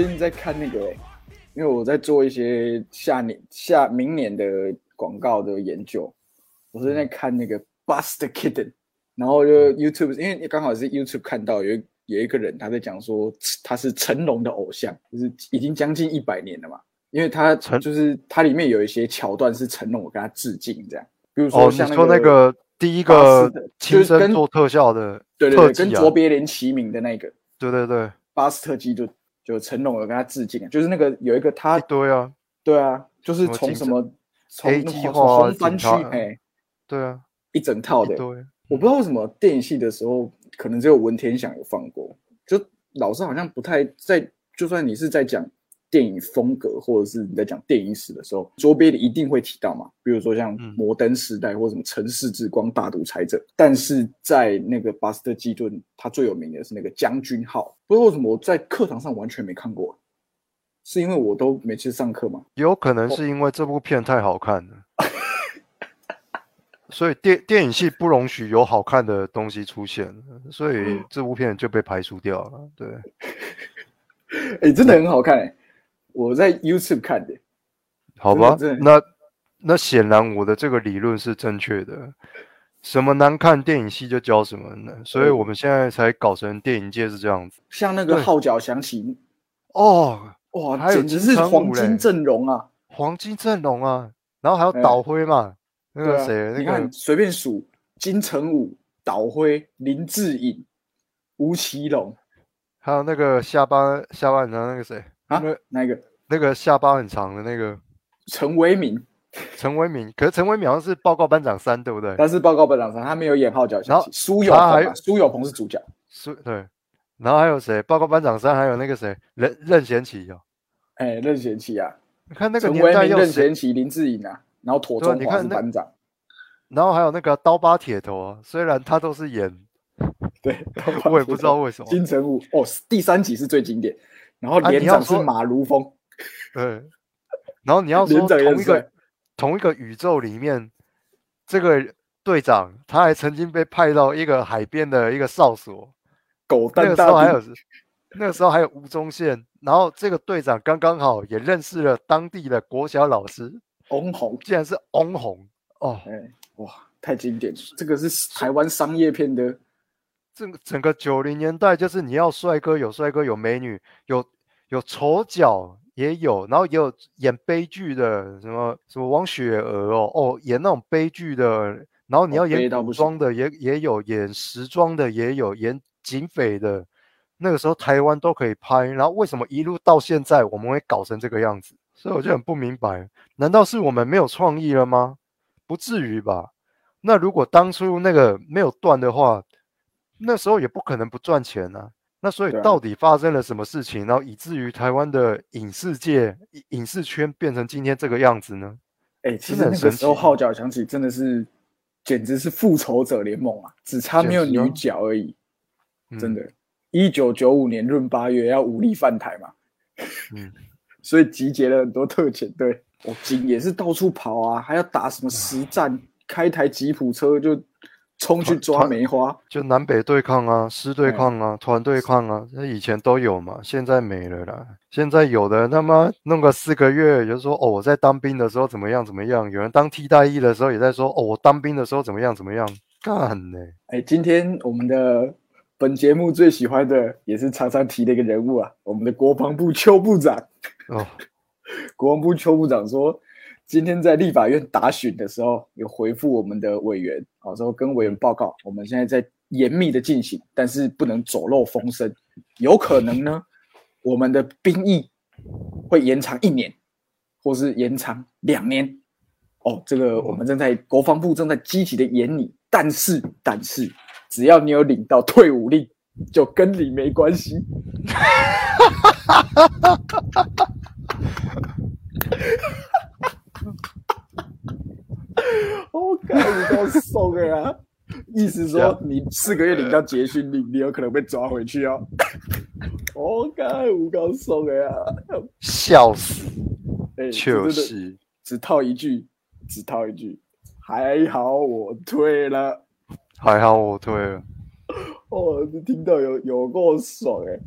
最近在看那个、欸，因为我在做一些下年下明年的广告的研究，我是在看那个 Buster Kitten，然后就 YouTube，因为刚好是 YouTube 看到有有一个人他在讲说他是成龙的偶像，就是已经将近一百年了嘛，因为他成？就是它里面有一些桥段是成龙我跟他致敬这样，比如说像说那个第一个就是跟身做特效的对对对，跟卓别林齐名的那个。对对对，巴斯特基就就成龙有跟他致敬啊，就是那个有一个他一堆啊，对啊，就是从什么从黑那红计划啊红番区哎对啊，一整套的，对。我不知道为什么电影系的时候可能只有文天祥有放过，就老师好像不太在，就算你是在讲电影风格或者是你在讲电影史的时候，卓别林一定会提到嘛，比如说像嗯摩登时代或什么城市之光、大独裁者，但是在那个巴斯特基顿，他最有名的是那个将军号，不知道为什么我在课堂上完全没看过，是因为我都没去上课嘛，有可能是因为这部片太好看了，所以电电影系不容许有好看的东西出现，所以这部片就被排除掉了。对，哎、真的很好看哎、我在 YouTube 看的、好吧，那那显然我的这个理论是正确的。什么难看电影系就教什么呢？所以我们现在才搞成电影界是这样子。像那个号角响起，哦，哇，还有简直是黄金阵容啊！黄金阵容啊，然后还有哎导辉嘛，那个谁，那个你看随便数，金城武、岛辉、林志颖、吴奇隆。还有那个下班下巴很长那个谁，啊那，那个那个下巴很长的那个陈为民，陈为民，可是陈为民好像是报告班长三，对不对？他是报告班长三，他没有演号角然后起。苏有朋啊，苏有朋是主角，苏，对。然后还有谁？报告班长三，还有那个谁，任任贤齐哦。哎，任贤齐啊，你看那个年代？任贤齐、林志颖啊，然后妥中华你看那是班长，然后还有那个刀疤铁头啊，虽然他都是演，对，我也不知道为什么。金城武哦，第三集是最经典，然后啊连长是你要说马如风，对。然后你要 说同一个同一个宇宙里面，这个队长他还曾经被派到一个海边的一个哨所，狗那个时候还有那个时候还有吴宗宪，然后这个队长刚刚好也认识了当地的国小老师，翁虹，竟然是翁虹哦，哎，哇，太经典了，这个是台湾商业片的，整整个九零年代就是你要帅哥有帅哥有美女有有丑角也有，然后也有演悲剧的，什么什么王雪娥哦哦演那种悲剧的，然后你哦要演古装的也也有，演时装的也有，演警匪的，那个时候台湾都可以拍，然后为什么一路到现在我们会搞成这个样子？所以我就很不明白，难道是我们没有创意了吗？不至于吧？那如果当初那个没有断的话，那时候也不可能不赚钱啊。那所以到底发生了什么事情，然后以至于台湾的影视界、影影视圈变成今天这个样子呢？哎，其实那个时候奇号角响起，真的是简直是复仇者联盟啊，只差没有女角而已，真嗯的。一九九五年闰八月要武力犯台嘛，嗯，所以集结了很多特遣队，我警也是到处跑啊，还要打什么实战，开台吉普车就冲去抓梅花。就南北对抗啊、师对哎抗啊、团对抗啊，那以前都有嘛，现在没了啦。现在有的他妈弄个四个月，就说哦我在当兵的时候怎么样怎么样，有人当替代役的时候也在说哦我当兵的时候怎么样怎么样，干呢、哎，今天我们的本节目最喜欢的，也是常常提的一个人物啊，我们的国防部邱部长。哦，国防部邱部长说，今天在立法院答询的时候，有回复我们的委员，啊，说跟委员报告，我们现在在严密的进行，但是不能走漏风声，有可能呢，我们的兵役会延长一年，或是延长两年。哦，这个我们正在国防部正在积极的研拟，但是但是，只要你有领到退伍令，就跟你没关系。我靠，你够怂的啊！意思说你四个月领到结训令，你有可能被抓回去哦。我 靠，我够怂的啊！笑死，哎，就真的是只套一句，只套一句，还好我退了。还好我退了。哦，听到有有够爽哎、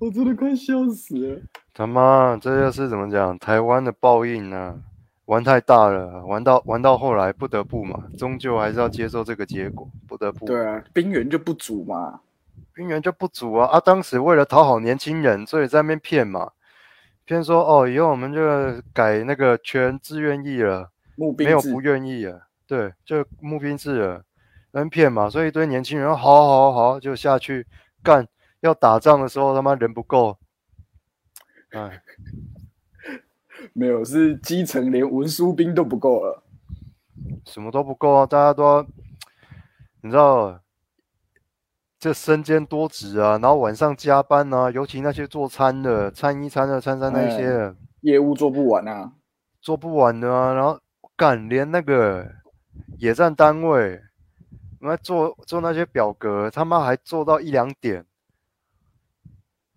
我真的快笑死了。他妈，这就是怎么讲？台湾的报应啊！玩太大了，玩到玩到后来不得不嘛，终究还是要接受这个结果，不得不。对啊，兵源就不足嘛，兵源就不足啊！啊，当时为了讨好年轻人，所以在那边骗嘛，骗说哦，以后我们就改那个全自愿意了，募兵没有不愿意啊，对，就募兵制了，能骗嘛，所以一堆年轻人好好好，就下去干，要打仗的时候他妈人不够，哎，没有是基层连文书兵都不够了。什么都不够啊，大家都要，你知道，这身兼多职啊，然后晚上加班啊，尤其那些做餐的，餐一、餐二、餐三那些的，业务做不完啊，做不完的啊，然后干连那个野战单位，那做做那些表格，他妈还做到一两点。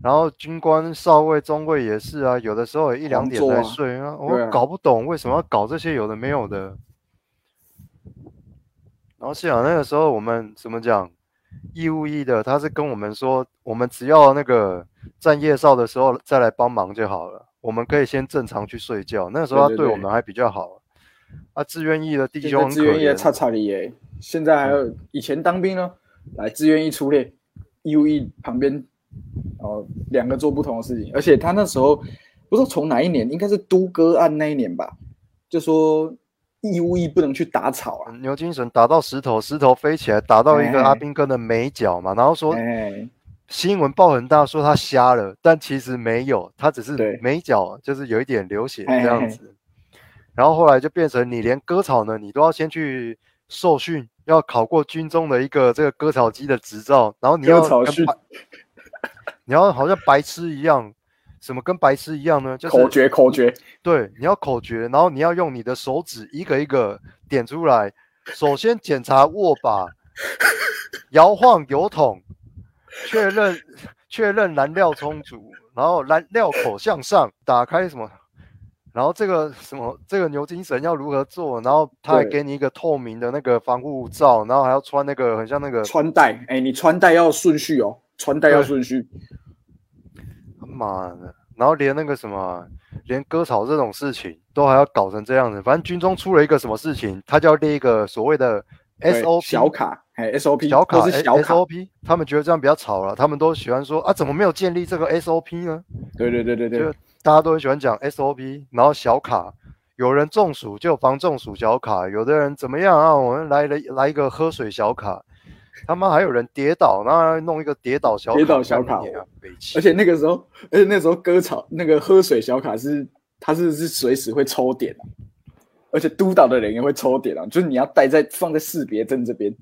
然后军官、少尉、中尉也是啊，有的时候也一两点才睡啊，我搞不懂为什么要搞这些有的没有的。然后幸好那个时候我们怎么讲，义务役的他是跟我们说，我们只要那个站夜哨的时候再来帮忙就好了，我们可以先正常去睡觉。那个时候他对我们还比较好。啊，志愿役的弟兄很可在志愿役的怜，叉叉里耶，现在还有以前当兵呢，来志愿役出列，义务役旁边，哦，两个做不同的事情，而且他那时候不知道从哪一年，应该是都哥案那一年吧，就说义务役不能去打草啊，牛精神打到石头，石头飞起来打到一个哎。阿兵哥的眉角嘛，然后说哎，新闻报很大，说他瞎了，但其实没有，他只是对。眉角就是有一点流血这样子。然后后来就变成你连割草呢，你都要先去受训，要考过军中的一个这个割草机的执照，然后你要割草训。跟白，你要好像白痴一样，什么跟白痴一样呢？就是口诀口诀，对，你要口诀，然后你要用你的手指一个一个点出来。首先检查握把，摇晃油桶，确认确认燃料充足，然后燃料口向上，打开什么？然后这个什么这个牛精神要如何做？然后他还对给你一个透明的那个防护罩，然后还要穿那个很像那个穿戴，哎，你穿戴要顺序哦，穿戴要对顺序，妈的，然后连那个什么，连割草这种事情都还要搞成这样子。反正军中出了一个什么事情，他就要列一个所谓的 SOP 小卡，哎，SOP 小卡都是小卡，SOP，他们觉得这样比较吵了，他们都喜欢说啊，怎么没有建立这个 SOP 呢？对对对对对就，大家都很喜欢讲 SOP，然后小卡，有人中暑就有防中暑小卡，有的人怎么样啊？我们来了来一个喝水小卡，他妈还有人跌倒，然后弄一个跌倒小卡，跌倒小卡而且那个时候，而且那时候割草那个喝水小卡是，它是是随时会抽点啊、而且督导的人也会抽点啊，就是你要带在放在识别证这边，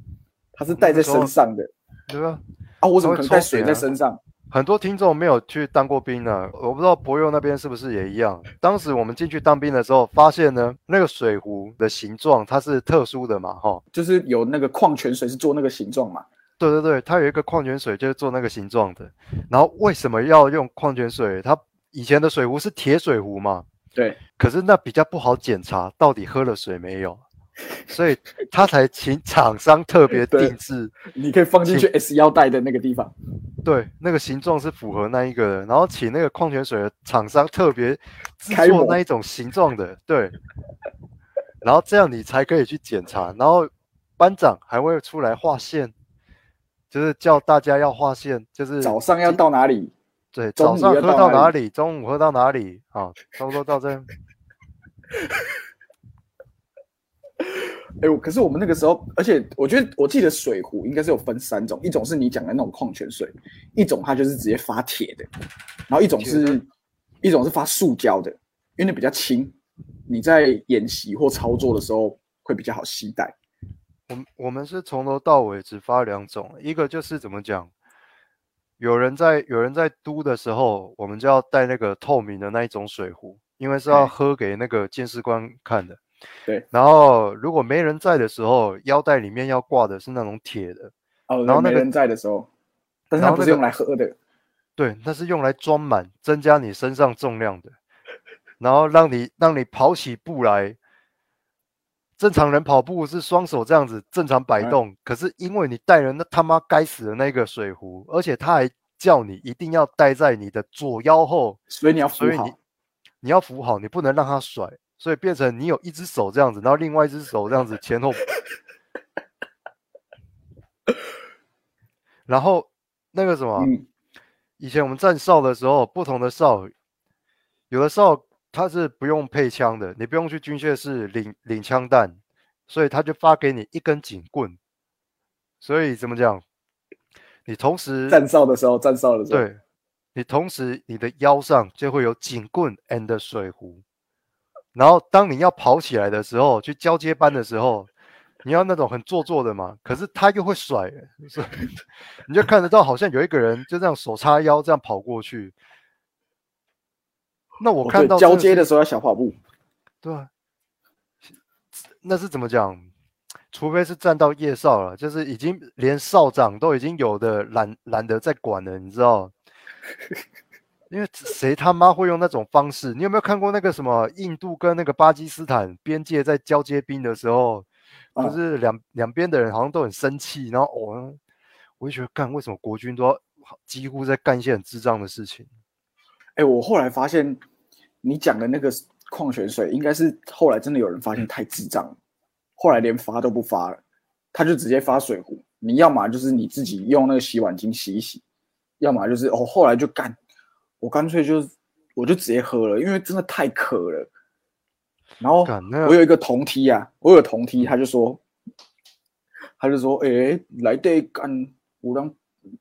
它是带在身上的对吧？啊，我怎么可能带水在身上？很多听众没有去当过兵呢，我不知道博友那边是不是也一样。当时我们进去当兵的时候，发现呢，那个水壶的形状它是特殊的嘛，哈，就是有那个矿泉水是做那个形状嘛，对对对，它有一个矿泉水就是做那个形状的。然后为什么要用矿泉水？它以前的水壶是铁水壶嘛，对，可是那比较不好检查到底喝了水没有，所以他才请厂商特别 定制。你可以放进去 S 腰带的那个地方，对，那个形状是符合那一个的，然后请那个矿泉水的厂商特别制作那一种形状的，对，然后这样你才可以去检查，然后班长还会出来画线，就是叫大家要画线，就是早上要到哪里？对早上喝到哪里中午喝到哪里啊，差不多到这样。哎、我可是我们那个时候，而且我觉得我记得水壶应该是有分三种，一种是你讲的那种矿泉水，一种它就是直接发铁的，然后一种是一种是发塑胶的，因为那比较轻，你在演习或操作的时候会比较好携带。我们我们是从头到尾只发两种，一个就是怎么讲，有人在有人在嘟的时候，我们就要带那个透明的那一种水壶，因为是要哎喝给那个监视官看的。对，然后如果没人在的时候，腰带里面要挂的是那种铁的，哦，然后那个没人在的时候，但是不是用来喝的。对，那是用来装满、增加你身上重量的，然后让你让你跑起步来。正常人跑步是双手这样子正常摆哎动，可是因为你带了那他妈该死的那个水壶，而且他还叫你一定要待在你的左腰后，所以你要扶所以你好。你要扶好，你不能让它甩，所以变成你有一只手这样子，然后另外一只手这样子前后，然后那个什么，嗯，以前我们站哨的时候，不同的哨，有的哨它是不用配枪的，你不用去军械室领领枪弹，所以他就发给你一根警棍，所以怎么讲？你同时站哨的时候，站哨的时候，对，你同时你的腰上就会有警棍 and 水壶，然后当你要跑起来的时候，去交接班的时候，你要那种很做作的嘛，可是他又会甩，所以你就看得到好像有一个人就这样手叉腰这样跑过去。那我看到交接的时候要小跑步。对啊，那是怎么讲？除非是站到夜少了，就是已经连少长都已经有的懒懒得再管了，你知道？因为谁他妈会用那种方式？你有没有看过那个什么印度跟那个巴基斯坦边界在交接兵的时候，不嗯是两两边的人好像都很生气，然后哦，我就觉得干为什么国军都要几乎在干一些很智障的事情？哎，我后来发现你讲的那个矿泉水，应该是后来真的有人发现太智障了，后来连发都不发了，他就直接发水壶。你要么就是你自己用那个洗碗巾洗一洗，要么就是哦，后来就干，我干脆就我就直接喝了，因为真的太渴了。然后我有一个同梯啊，我有同梯，他就说，他就说，诶、来得干有人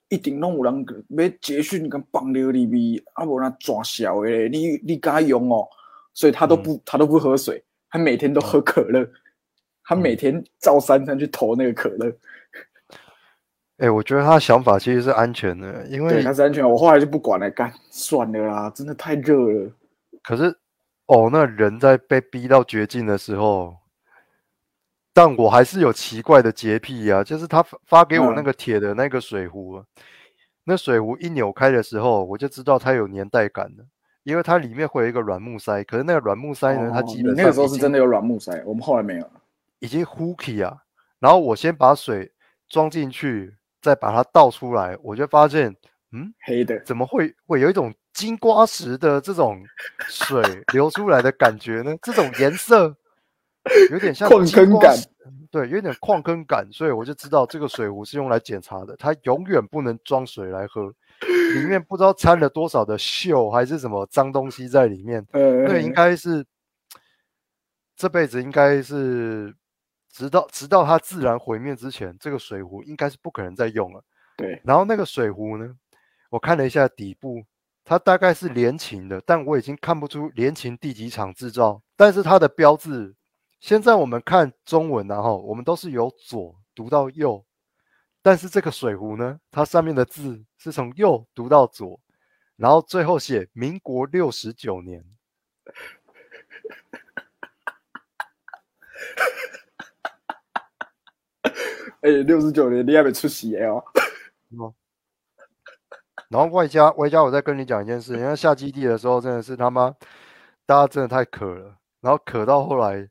一定拢有人要捷讯跟放尿里面，啊无那抓小的嘞，你你敢用哦？所以他都不、他都不喝水，他每天都喝可乐，他每天照三餐去投那个可乐，哎、我觉得他的想法其实是安全的，因，为他是安全。我后来就不管了，干算了啦，真的太热了。可是哦，那人在被逼到绝境的时候，但我还是有奇怪的洁癖啊，就是他发发给我那嗯个铁的那个水壶啊，那水壶一扭开的时候，我就知道它有年代感了，因为它里面会有一个软木塞，可是那个软木塞呢，它哦基本你那个时候是真的有软木塞，我们后来没有。已经 hooky 啊，然后我先把水装进去，再把它倒出来，我就发现，嗯，黑的，怎么会会有一种金瓜石的这种水 流出来的感觉呢？这种颜色有点像矿坑感对，有点矿坑感，所以我就知道这个水壶是用来检查的，它永远不能装水来喝，里面不知道掺了多少的锈还是什么脏东西在里面，呃，那应该是这辈子应该是直到直到它自然毁灭之前，这个水壶应该是不可能再用了。对，然后那个水壶呢，我看了一下底部，它大概是联勤的，但我已经看不出联勤第几厂制造。但是它的标志，现在我们看中文然后我们都是由左读到右，但是这个水壶呢，它上面的字是从右读到左，然后最后写民国六十九年。哎，六十九年你还没出席哦。然后外加外加，我再跟你讲一件事，因为下基地的时候真的是他妈，大家真的太渴了，然后渴到后来，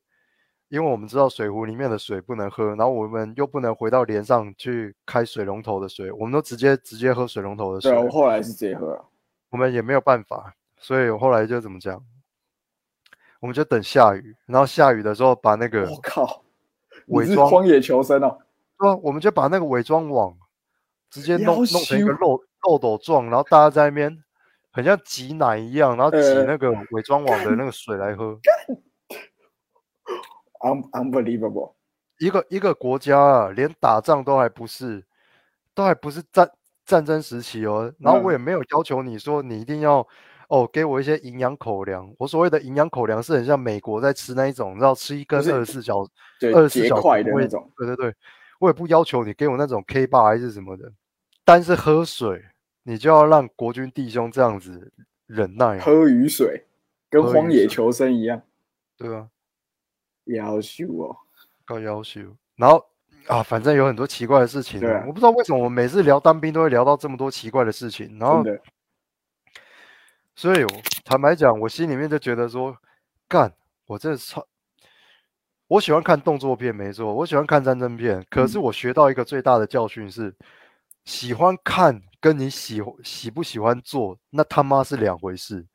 因为我们知道水壶里面的水不能喝，然后我们又不能回到连上去开水龙头的水，我们都直接直接喝水龙头的水我后来是直接喝了。我们也没有办法，所以我后来就怎么讲，我们就等下雨，然后下雨的时候把那个我靠，你伪装荒野求生哦。对啊，我们就把那个伪装网直接弄弄成一个漏漏斗状，然后大家在那边很像挤奶一样，然后挤呃那个伪装网的那个水来喝。Un unbelievable，一个一个国家啊，连打仗都还不是，都还不是战战争时期哦。然后我嗯也没有要求你说你一定要哦给我一些营养口粮。我所谓的营养口粮是很像美国在吃那一种，你知道吃一根二十四小对二十四小块的那种。对对对，我也不要求你给我那种 K 八还是什么的，但是喝水你就要让国军弟兄这样子忍耐，喝雨水，跟荒野求生一样，对啊，要求哦。高要求。然后啊，反正有很多奇怪的事情、啊我不知道为什么我每次聊当兵都会聊到这么多奇怪的事情，然后所以坦白讲，我心里面就觉得说，干，我真的超。我喜欢看动作片，没错，我喜欢看战争片。可是嗯我学到一个最大的教训是，喜欢看跟你喜喜不喜欢做，那他妈是两回事。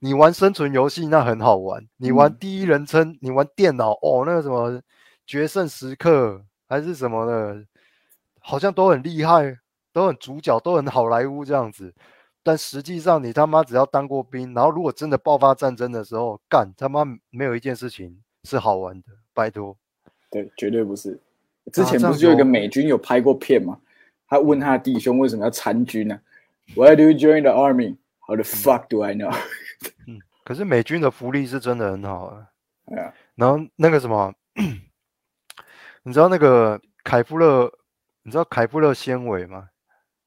你玩生存游戏那很好玩，你玩第一人称，你玩电脑哦，那个什么决胜时刻还是什么的，好像都很厉害，都很主角，都很好莱坞这样子。但实际上，你他妈只要当过兵，然后如果真的爆发战争的时候，干他妈没有一件事情是好玩的，拜托。对，绝对不是。之前不是就有一个美军有拍过片吗？他问他的弟兄为什么要参军呢？Why do you join the army? How the fuck do I know? 嗯，可是美军的福利是真的很好啊。对啊，然后那个什么，你知道那个凯夫勒，你知道凯夫勒纤维吗？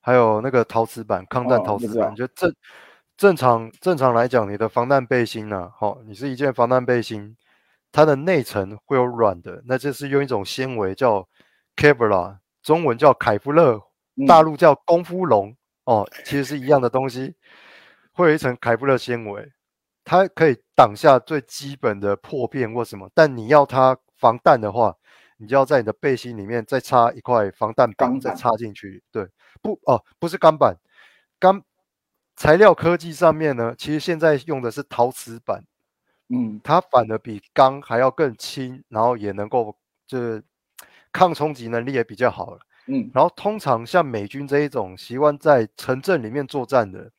还有那个陶瓷板，抗弹陶瓷板，就正正常正常来讲，你的防弹背心呢，好，你是一件防弹背心，它的内层会有软的，那这是用一种纤维叫 Kevlar，中文叫凯夫勒，大陆叫功夫龙，哦，其实是一样的东西。会有一层凯夫勒纤维，它可以挡下最基本的破片或什么。但你要它防弹的话，你就要在你的背心里面再插一块防弹板，再插进去。对，不哦，不是钢板，钢材料科技上面呢，其实现在用的是陶瓷板。嗯，它反而比钢还要更轻，然后也能够就是抗冲击能力也比较好了。嗯，然后通常像美军这一种习惯在城镇里面作战的。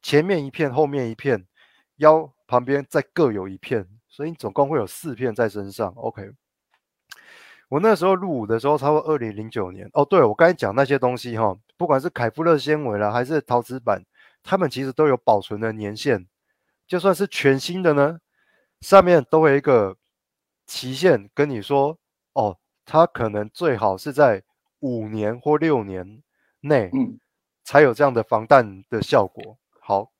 前面一片，后面一片，腰旁边再各有一片，所以你总共会有四片在身上。OK，我那时候入伍的时候，差不多二零零九年。哦，对我刚才讲那些东西哈，不管是凯夫勒纤维啦，还是陶瓷板，它们其实都有保存的年限。就算是全新的呢，上面都会一个期限，跟你说，哦，它可能最好是在五年或六年内，嗯，才有这样的防弹的效果。好，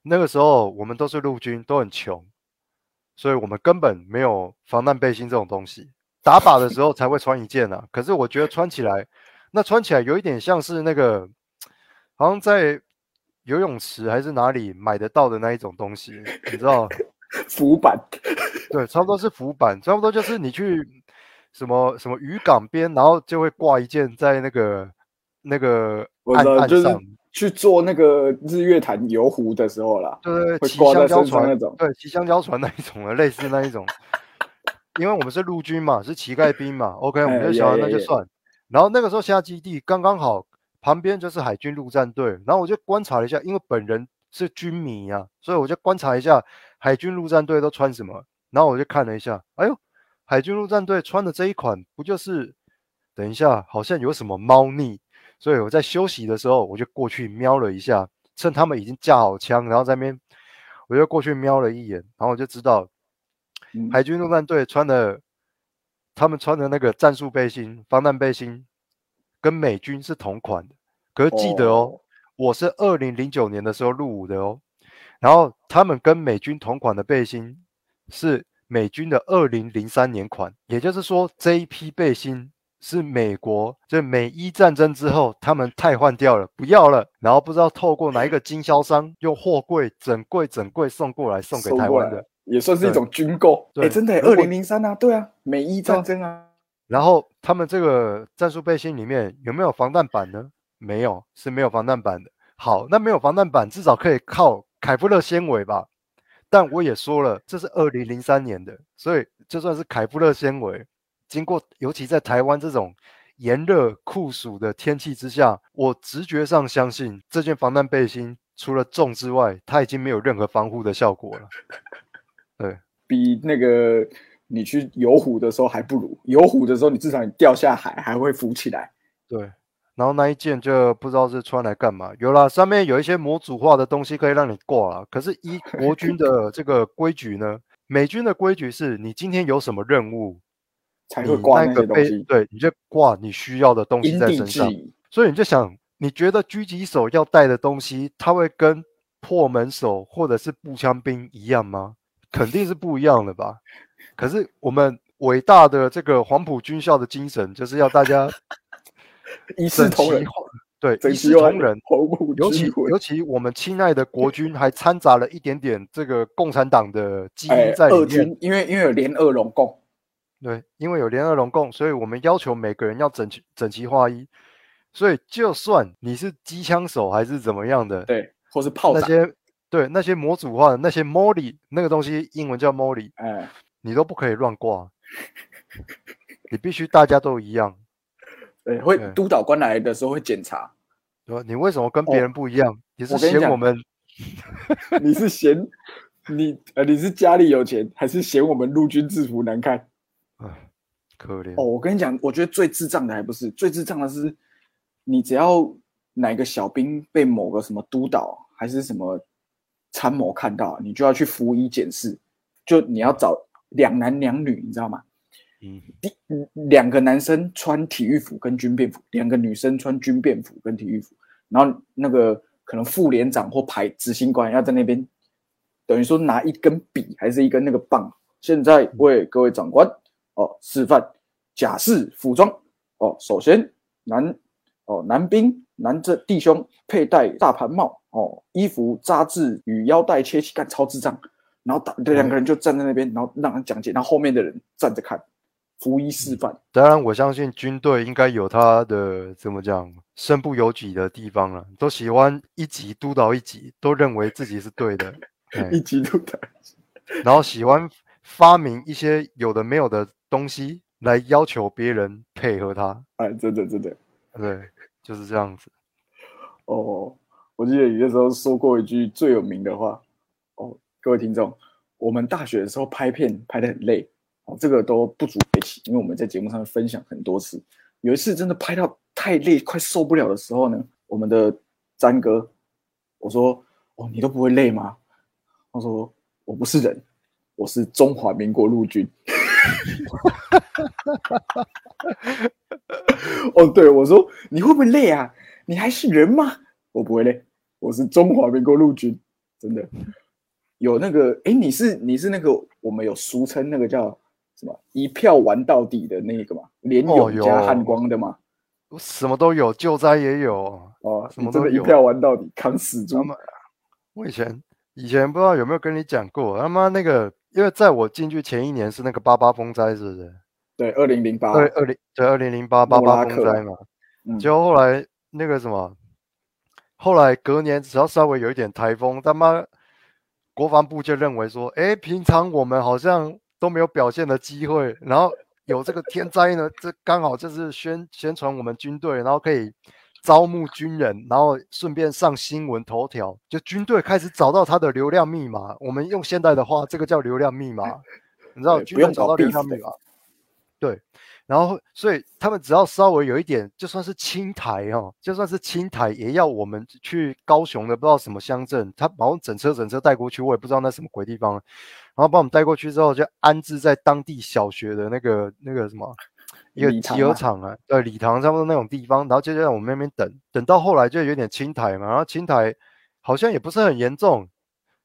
那个时候我们都是陆军，都很穷，所以我们根本没有防弹背心这种东西。打靶的时候才会穿一件啊。可是我觉得穿起来，那穿起来有一点像是那个，好像在游泳池还是哪里买得到的那一种东西，你知道？浮板。对，差不多是浮板，差不多就是你去什么什么渔港边，然后就会挂一件在那个那个岸岸上。去做那个日月潭游湖的时候啦，对对，骑香蕉船那种，对，骑香蕉船那一种的，类似那一种。因为我们是陆军嘛，是乞丐兵嘛，OK，我们就想那就算。然后那个时候下基地刚刚好，旁边就是海军陆战队，然后我就观察了一下，因为本人是军迷啊，所以我就观察一下海军陆战队都穿什么。然后我就看了一下，哎呦，海军陆战队穿的这一款不就是？等一下，好像有什么猫腻。所以我在休息的时候，我就过去瞄了一下，趁他们已经架好枪，然后在那边，我就过去瞄了一眼，然后我就知道，海军陆战队穿的，他们穿的那个战术背心、防弹背心，跟美军是同款的。可是记得哦，我是二零零九年的时候入伍的哦，然后他们跟美军同款的背心是美军的二零零三年款，也就是说这一批背心。是美国，就美伊战争之后，他们汰换掉了，不要了，然后不知道透过哪一个 经销商用货柜整柜整柜送过来，送给台湾的，也算是一种军购。对，真的，二零零三啊，对啊，美伊战争啊。然后他们这个战术背心里面有没有防弹板呢？没有，是没有防弹板的。好，那没有防弹板，至少可以靠凯夫勒纤维吧？但我也说了，这是二零零三年的，所以就算是凯夫勒纤维。经过，尤其在台湾这种炎热酷暑的天气之下，我直觉上相信这件防弹背心除了重之外，它已经没有任何防护的效果了。对比那个你去游湖的时候还不如，游湖的时候你至少你掉下海还会浮起来。对，然后那一件就不知道是穿来干嘛。有了，上面有一些模组化的东西可以让你挂了。可是依国 军的这个规矩呢，美军的规矩是你今天有什么任务。才会挂那个东西，对，你就挂你需要的东西在身上。所以你就想，你觉得狙击手要带的东西，他会跟破门手或者是步枪兵一样吗？肯定是不一样的吧。可是我们伟大的这个黄埔军校的精神，就是要大家 一视同仁，对，一视同仁。尤其尤其我们亲爱的国军还掺杂了一点点这个共产党的基因在里面，因为因为有联俄拢共。对，因为有联合龙共，所以我们要求每个人要整齐整齐划一。所以就算你是机枪手还是怎么样的，对，或是炮长，那些对那些模组化的那些 molly 那个东西，英文叫 molly，哎，你都不可以乱挂，你必须大家都一样。对，会督导官来的时候会检查，说？你为什么跟别人不一样？你是嫌我们你是嫌你呃你是家里有钱，还是嫌我们陆军制服难看？可怜哦，？我跟你讲，我觉得最智障的还不是最智障的是，你只要哪个小兵被某个什么督导还是什么参谋看到，你就要去服一检视，就你要找两男两女，你知道吗？嗯，第嗯两个男生穿体育服跟军便服，两个女生穿军便服跟体育服，然后那个可能副连长或排执行官要在那边，等于说拿一根笔还是一根那个棒，现在为各位长官哦示范假式服装哦，首先男哦男兵男这弟兄佩戴大盘帽哦，衣服扎制与腰带切齐，干超智障，然后打两个人就站在那边，然后让人讲解，然后后面的人站着看。服役示范，当然，我相信军队应该有他的怎么讲身不由己的地方了，都喜欢一级督导一级，都认为自己是对的，哎一级督导。然后喜欢发明一些有的没有的东西来要求别人配合他，哎，真的真的对，就是这样子。哦。我记得你那时候说过一句最有名的话哦，各位听众，我们大学的时候拍片拍得很累哦，这个都不足为奇，因为我们在节目上分享很多次。有一次真的拍到太累，快受不了的时候呢，我们的詹哥，我说：“哦，你都不会累吗？”他说：“我不是人，我是中华民国陆军。”哦，对，我说你会不会累啊？你还是人吗？我不会累，我是中华民国陆军，真的有那个，哎，你是你是那个我们有俗称那个叫什么一票玩到底的那个嘛，连哦勇加有汉光的嘛，我什么都有，救灾也有。哦，什么都有一票玩到底，扛死猪我以前以前不知道有没有跟你讲过，他妈那个，因为在我进去前一年是那个八八风灾，是不是？对，二零零八，对，二零对二零零八八八风灾嘛。嗯结果后来那个什么，后来隔年只要稍微有一点台风，他妈国防部就认为说，哎，平常我们好像都没有表现的机会，然后有这个天灾呢，这刚好就是宣宣传我们军队，然后可以招募军人，然后顺便上新闻头条，就军队开始找到他的流量密码。我们用现代的话，这个叫流量密码，你知道军队找到流量密码。对，然后所以他们只要稍微有一点，就算是青台哦，就算是青台，也要我们去高雄的不知道什么乡镇，他把我们整车整车带过去，我也不知道那什么鬼地方，然后把我们带过去之后，就安置在当地小学的那个那个什么 一个集合场啊，呃，礼堂差不多那种地方，然后就在我们那边等，等到后来就有点青苔嘛，然后青苔好像也不是很严重，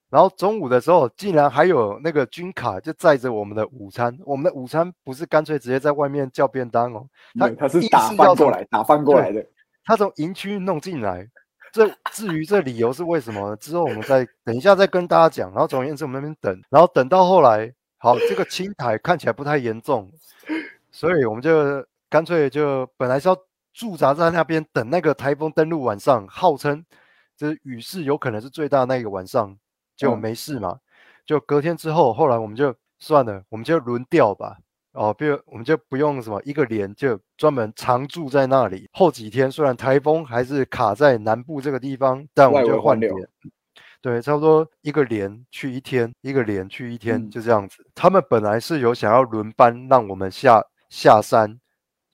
然后中午的时候，竟然还有那个军卡就载着我们的午餐。我们的午餐不是干脆直接在外面叫便当哦，他，他是硬打翻过来，打翻过来的，他从营区弄进来。这至于这理由是为什么呢？之后我们再等一下再跟大家讲。然后总而言之，我们那边等，然后等到后来，好，这个青苔看起来不太严重，所以我们就干脆就本来是要驻扎在那边等那个台风登陆晚上，号称这雨势有可能是最大的那个晚上，结果嗯没事嘛。就隔天之后，后来我们就算了，我们就轮调吧。哦，比如我们就不用什么一个连，就专门常驻在那里。后几天虽然台风还是卡在南部这个地方，但我们就换连。对，差不多一个连去一天，一个连去一天，嗯就这样子。他们本来是有想要轮班，让我们下下山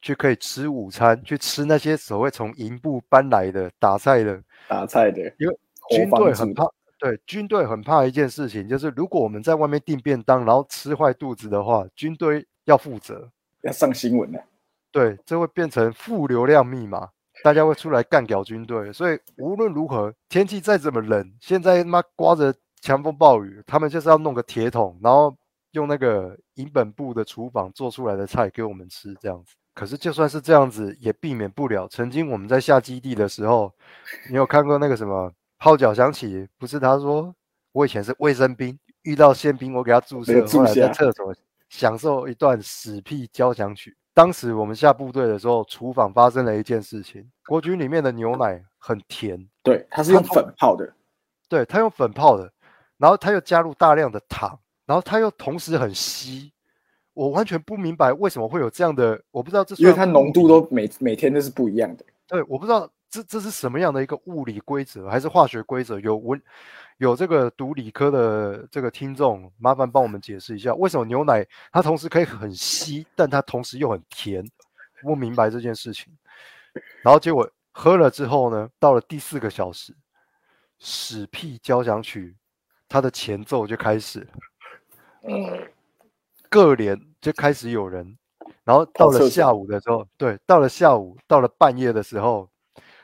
去可以吃午餐，去吃那些所谓从营部搬来的打菜的打菜的，因为活军队很怕，对，军队很怕一件事情，就是如果我们在外面订便当，然后吃坏肚子的话，军队要负责。要上新闻了。对，这会变成负流量密码，大家会出来干掉军队。所以无论如何，天气再怎么冷，现在他妈刮着强风暴雨，他们就是要弄个铁桶，然后用那个营本部的厨房做出来的菜给我们吃，这样子。可是就算是这样子，也避免不了。曾经我们在下基地的时候，你有看过那个什么号角响起？不是他说我以前是卫生兵，遇到宪兵我给他注射，后来在下厕所享受一段屎屁交响曲。当时我们下部队的时候，厨房发生了一件事情，国军里面的牛奶很甜，对，它是用粉泡的，对，它用粉泡的，然后它又加入大量的糖，然后它又同时很稀，我完全不明白为什么会有这样的，我不知道这因为它浓度都每每天都是不一样的。对，我不知道这这是什么样的一个物理规则还是化学规则？有文有这个读理科的这个听众，麻烦帮我们解释一下，为什么牛奶它同时可以很稀，但它同时又很甜？不明白这件事情。然后结果喝了之后呢，到了第四个小时，屎屁交响曲它的前奏就开始了，各连就开始有人。然后到了下午的时候，对，到了下午，到了半夜的时候，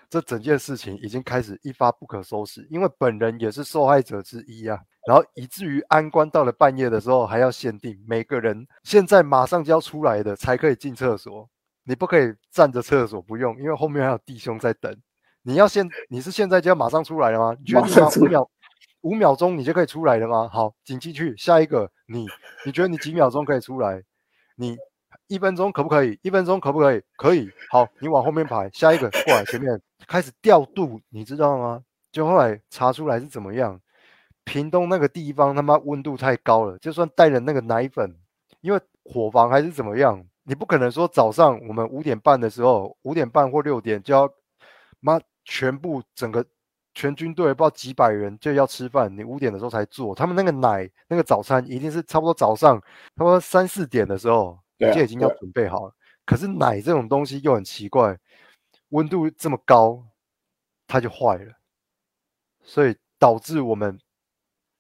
这整件事情已经开始一发不可收拾。因为本人也是受害者之一啊。然后以至于安官到了半夜的时候还要限定每个人现在马上就要出来的才可以进厕所，你不可以站着厕所不用，因为后面还有弟兄在等。你要现你是现在就要马上出来了吗？你觉得五秒五秒钟你就可以出来了吗？好，请继续下一个。你你觉得你几秒钟可以出来？你。一分钟可不可以？一分钟可不可以？可以。好，你往后面排，下一个过来前面开始调度，你知道吗？就后来查出来是怎么样？屏东那个地方他妈温度太高了，就算带了那个奶粉，因为火房还是怎么样，你不可能说早上我们五点半的时候，五点半或六点就要妈全部整个全军队不知道几百人就要吃饭，你五点的时候才做，他们那个奶那个早餐一定是差不多早上差不多三四点的时候。就已经要准备好了，可是奶这种东西又很奇怪，温度这么高，它就坏了，所以导致我们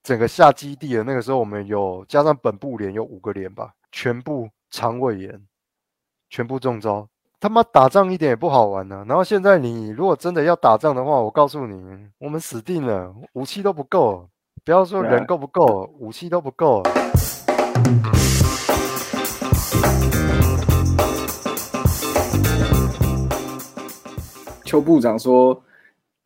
整个下基地的那个时候，我们有加上本部连有五个连吧，全部肠胃炎，全部中招。他妈打仗一点也不好玩呢。然后现在你如果真的要打仗的话，我告诉你，我们死定了，武器都不够，不要说人够不够，武器都不够。邱部长说：“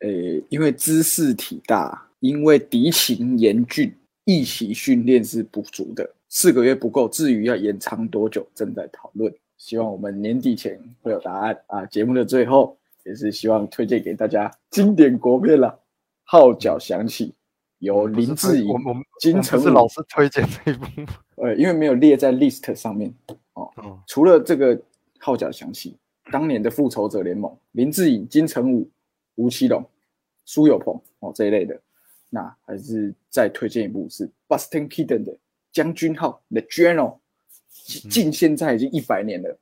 呃，因为知识体大，因为敌情严峻，一起训练是不足的，四个月不够。至于要延长多久，正在讨论。希望我们年底前会有答案啊！节目的最后，也是希望推荐给大家经典国片了，《号角响起》，由林志颖、金城是老师推荐这一部，呃，因为没有列在 list 上面哦。除了这个《号角响起》。”当年的复仇者联盟，林志颖、金城武、吴奇隆、苏有朋哦这一类的，那还是再推荐一部是 Bustin Keaton 的将军号 The General，近现在已经一百年了，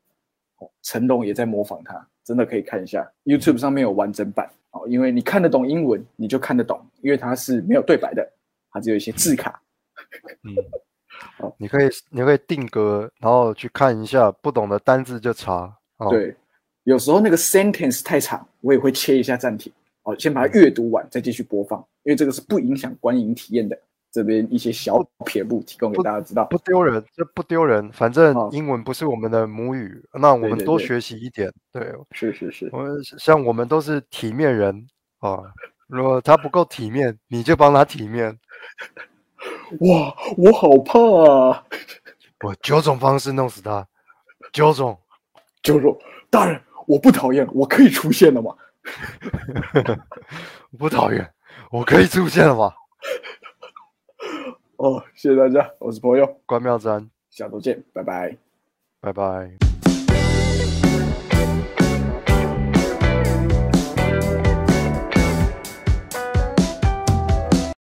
哦，成龙也在模仿他，真的可以看一下 YouTube 上面有完整版哦，因为你看得懂英文，你就看得懂，因为它是没有对白的，它只有一些字卡。嗯，好，你可以你可以定格，然后去看一下，不懂的单字就查。哦对。有时候那个 sentence 太长，我也会切一下暂停，哦，先把它阅读完，再继续播放，因为这个是不影响观影体验的。这边一些小撇步提供给大家知道，不丢人，这不丢人。反正英文不是我们的母语，那我们多学习一点。对，是是是，我像我们都是体面人啊，如果他不够体面，你就帮他体面。哇，我好怕啊！我九种方式弄死他，九种，九种，大人。我 不讨厌，我可以出现了吗？不讨厌，我可以出现了吗？哦，谢谢大家，我是朋友关妙真，下周见，拜拜，拜拜。